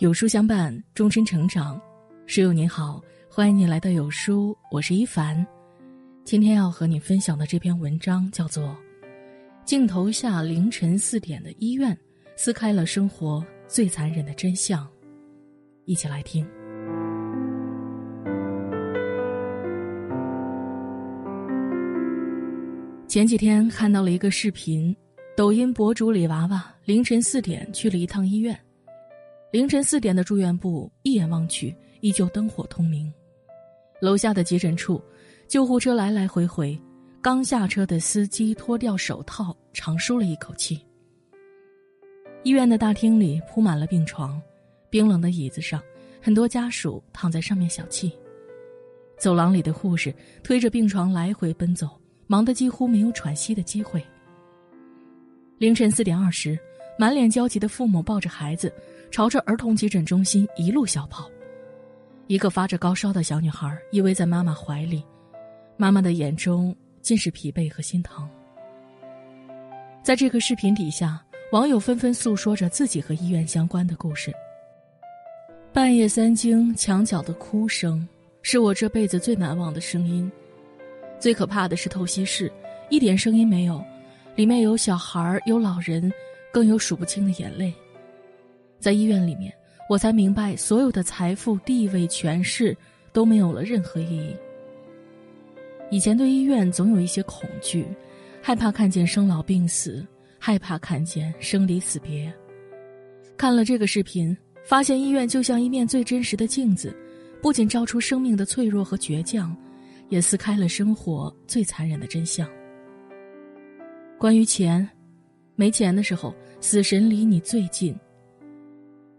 有书相伴，终身成长。室友您好，欢迎你来到有书，我是一凡。今天要和你分享的这篇文章叫做《镜头下凌晨四点的医院》，撕开了生活最残忍的真相。一起来听。前几天看到了一个视频，抖音博主李娃娃凌晨四点去了一趟医院。凌晨四点的住院部，一眼望去依旧灯火通明。楼下的急诊处，救护车来来回回，刚下车的司机脱掉手套，长舒了一口气。医院的大厅里铺满了病床，冰冷的椅子上，很多家属躺在上面小憩。走廊里的护士推着病床来回奔走，忙得几乎没有喘息的机会。凌晨四点二十，满脸焦急的父母抱着孩子。朝着儿童急诊中心一路小跑，一个发着高烧的小女孩依偎在妈妈怀里，妈妈的眼中尽是疲惫和心疼。在这个视频底下，网友纷纷诉说着自己和医院相关的故事。半夜三更，墙角的哭声是我这辈子最难忘的声音。最可怕的是透析室，一点声音没有，里面有小孩，有老人，更有数不清的眼泪。在医院里面，我才明白，所有的财富、地位、权势都没有了任何意义。以前对医院总有一些恐惧，害怕看见生老病死，害怕看见生离死别。看了这个视频，发现医院就像一面最真实的镜子，不仅照出生命的脆弱和倔强，也撕开了生活最残忍的真相。关于钱，没钱的时候，死神离你最近。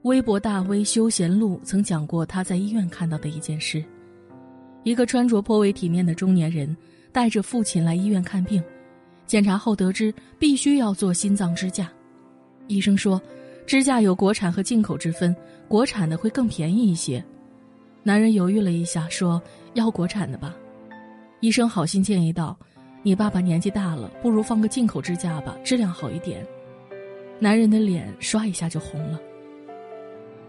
微博大 V 休闲路曾讲过他在医院看到的一件事：一个穿着颇为体面的中年人带着父亲来医院看病，检查后得知必须要做心脏支架。医生说，支架有国产和进口之分，国产的会更便宜一些。男人犹豫了一下，说要国产的吧。医生好心建议道：“你爸爸年纪大了，不如放个进口支架吧，质量好一点。”男人的脸刷一下就红了。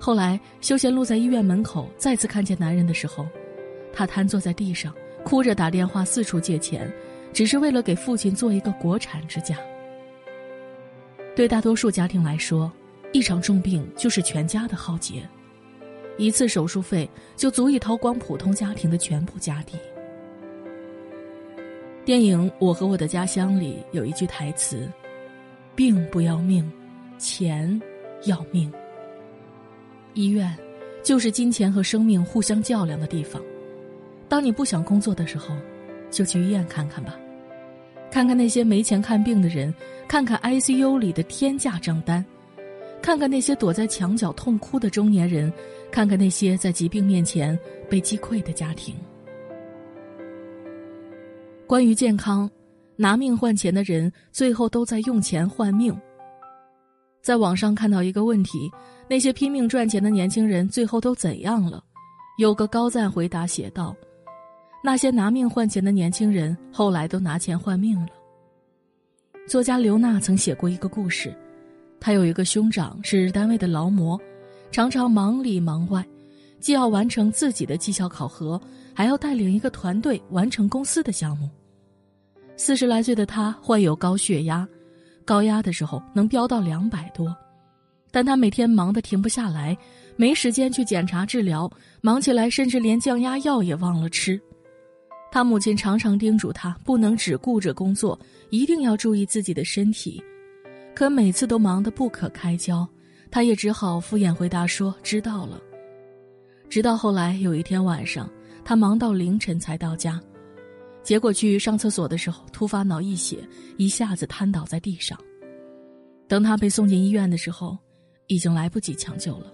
后来，休贤路在医院门口再次看见男人的时候，他瘫坐在地上，哭着打电话四处借钱，只是为了给父亲做一个国产支架。对大多数家庭来说，一场重病就是全家的浩劫，一次手术费就足以掏光普通家庭的全部家底。电影《我和我的家乡》里有一句台词：“病不要命，钱要命。”医院，就是金钱和生命互相较量的地方。当你不想工作的时候，就去医院看看吧，看看那些没钱看病的人，看看 ICU 里的天价账单，看看那些躲在墙角痛哭的中年人，看看那些在疾病面前被击溃的家庭。关于健康，拿命换钱的人，最后都在用钱换命。在网上看到一个问题。那些拼命赚钱的年轻人最后都怎样了？有个高赞回答写道：“那些拿命换钱的年轻人后来都拿钱换命了。”作家刘娜曾写过一个故事，她有一个兄长是单位的劳模，常常忙里忙外，既要完成自己的绩效考核，还要带领一个团队完成公司的项目。四十来岁的他患有高血压，高压的时候能飙到两百多。但他每天忙得停不下来，没时间去检查治疗，忙起来甚至连降压药也忘了吃。他母亲常常叮嘱他不能只顾着工作，一定要注意自己的身体，可每次都忙得不可开交，他也只好敷衍回答说知道了。直到后来有一天晚上，他忙到凌晨才到家，结果去上厕所的时候突发脑溢血，一下子瘫倒在地上。等他被送进医院的时候。已经来不及抢救了。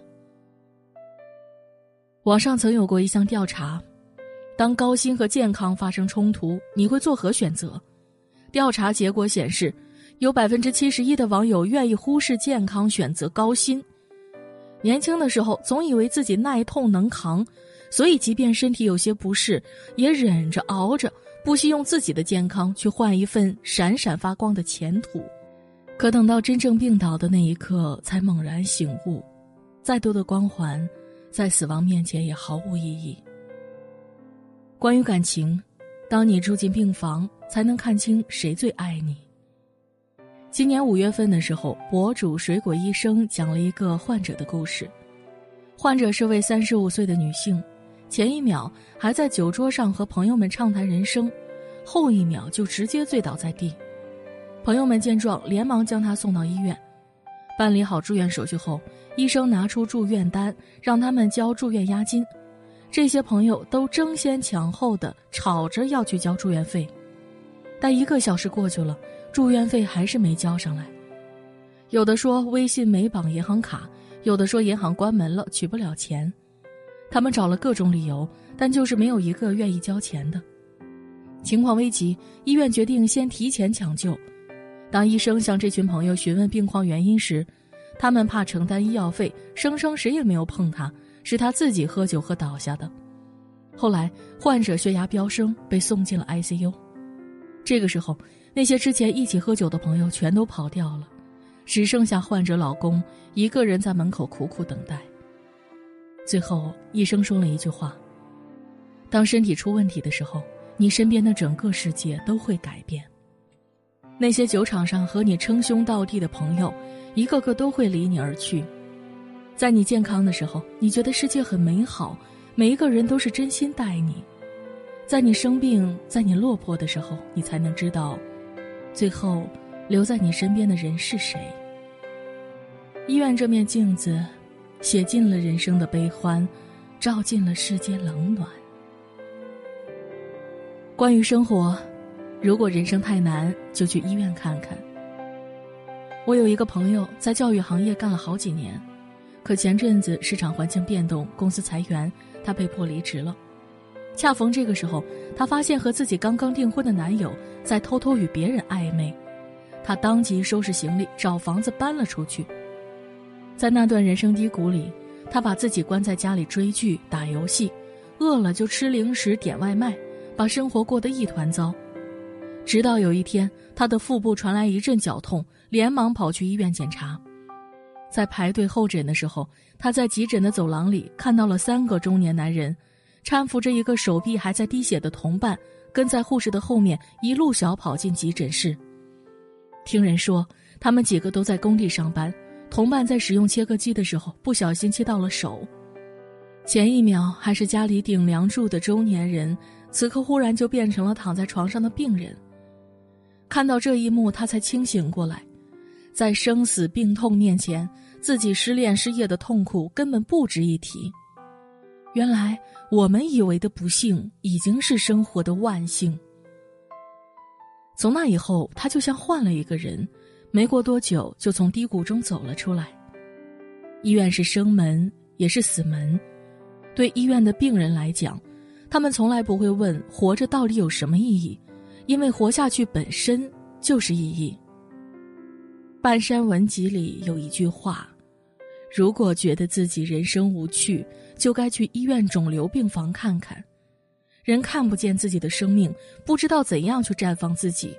网上曾有过一项调查，当高薪和健康发生冲突，你会作何选择？调查结果显示，有百分之七十一的网友愿意忽视健康，选择高薪。年轻的时候总以为自己耐痛能扛，所以即便身体有些不适，也忍着熬着，不惜用自己的健康去换一份闪闪发光的前途。可等到真正病倒的那一刻，才猛然醒悟，再多的光环，在死亡面前也毫无意义。关于感情，当你住进病房，才能看清谁最爱你。今年五月份的时候，博主水果医生讲了一个患者的故事。患者是位三十五岁的女性，前一秒还在酒桌上和朋友们畅谈人生，后一秒就直接醉倒在地。朋友们见状，连忙将他送到医院。办理好住院手续后，医生拿出住院单，让他们交住院押金。这些朋友都争先抢后的吵着要去交住院费，但一个小时过去了。住院费还是没交上来，有的说微信没绑银行卡，有的说银行关门了取不了钱，他们找了各种理由，但就是没有一个愿意交钱的。情况危急，医院决定先提前抢救。当医生向这群朋友询问病况原因时，他们怕承担医药费，声称谁也没有碰他，是他自己喝酒喝倒下的。后来患者血压飙升，被送进了 ICU。这个时候。那些之前一起喝酒的朋友全都跑掉了，只剩下患者老公一个人在门口苦苦等待。最后，医生说了一句话：“当身体出问题的时候，你身边的整个世界都会改变。那些酒场上和你称兄道弟的朋友，一个个都会离你而去。在你健康的时候，你觉得世界很美好，每一个人都是真心待你；在你生病、在你落魄的时候，你才能知道。”最后，留在你身边的人是谁？医院这面镜子，写尽了人生的悲欢，照进了世间冷暖。关于生活，如果人生太难，就去医院看看。我有一个朋友在教育行业干了好几年，可前阵子市场环境变动，公司裁员，他被迫离职了。恰逢这个时候，她发现和自己刚刚订婚的男友在偷偷与别人暧昧，她当即收拾行李找房子搬了出去。在那段人生低谷里，他把自己关在家里追剧、打游戏，饿了就吃零食、点外卖，把生活过得一团糟。直到有一天，他的腹部传来一阵绞痛，连忙跑去医院检查。在排队候诊的时候，他在急诊的走廊里看到了三个中年男人。搀扶着一个手臂还在滴血的同伴，跟在护士的后面一路小跑进急诊室。听人说，他们几个都在工地上班，同伴在使用切割机的时候不小心切到了手。前一秒还是家里顶梁柱的中年人，此刻忽然就变成了躺在床上的病人。看到这一幕，他才清醒过来，在生死病痛面前，自己失恋失业的痛苦根本不值一提。原来我们以为的不幸，已经是生活的万幸。从那以后，他就像换了一个人，没过多久就从低谷中走了出来。医院是生门，也是死门。对医院的病人来讲，他们从来不会问活着到底有什么意义，因为活下去本身就是意义。半山文集里有一句话。如果觉得自己人生无趣，就该去医院肿瘤病房看看。人看不见自己的生命，不知道怎样去绽放自己，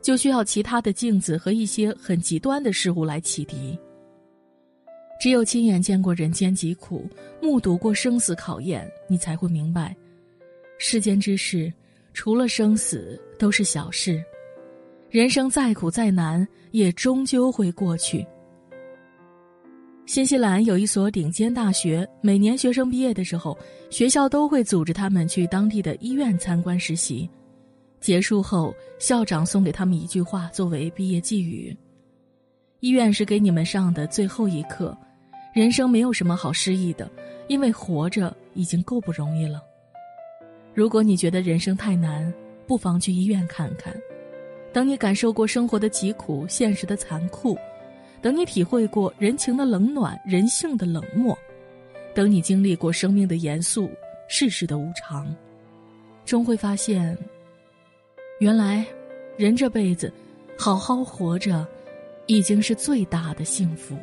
就需要其他的镜子和一些很极端的事物来启迪。只有亲眼见过人间疾苦，目睹过生死考验，你才会明白，世间之事，除了生死都是小事。人生再苦再难，也终究会过去。新西兰有一所顶尖大学，每年学生毕业的时候，学校都会组织他们去当地的医院参观实习。结束后，校长送给他们一句话作为毕业寄语：“医院是给你们上的最后一课，人生没有什么好失意的，因为活着已经够不容易了。如果你觉得人生太难，不妨去医院看看。等你感受过生活的疾苦、现实的残酷。”等你体会过人情的冷暖、人性的冷漠，等你经历过生命的严肃、世事的无常，终会发现，原来，人这辈子，好好活着，已经是最大的幸福。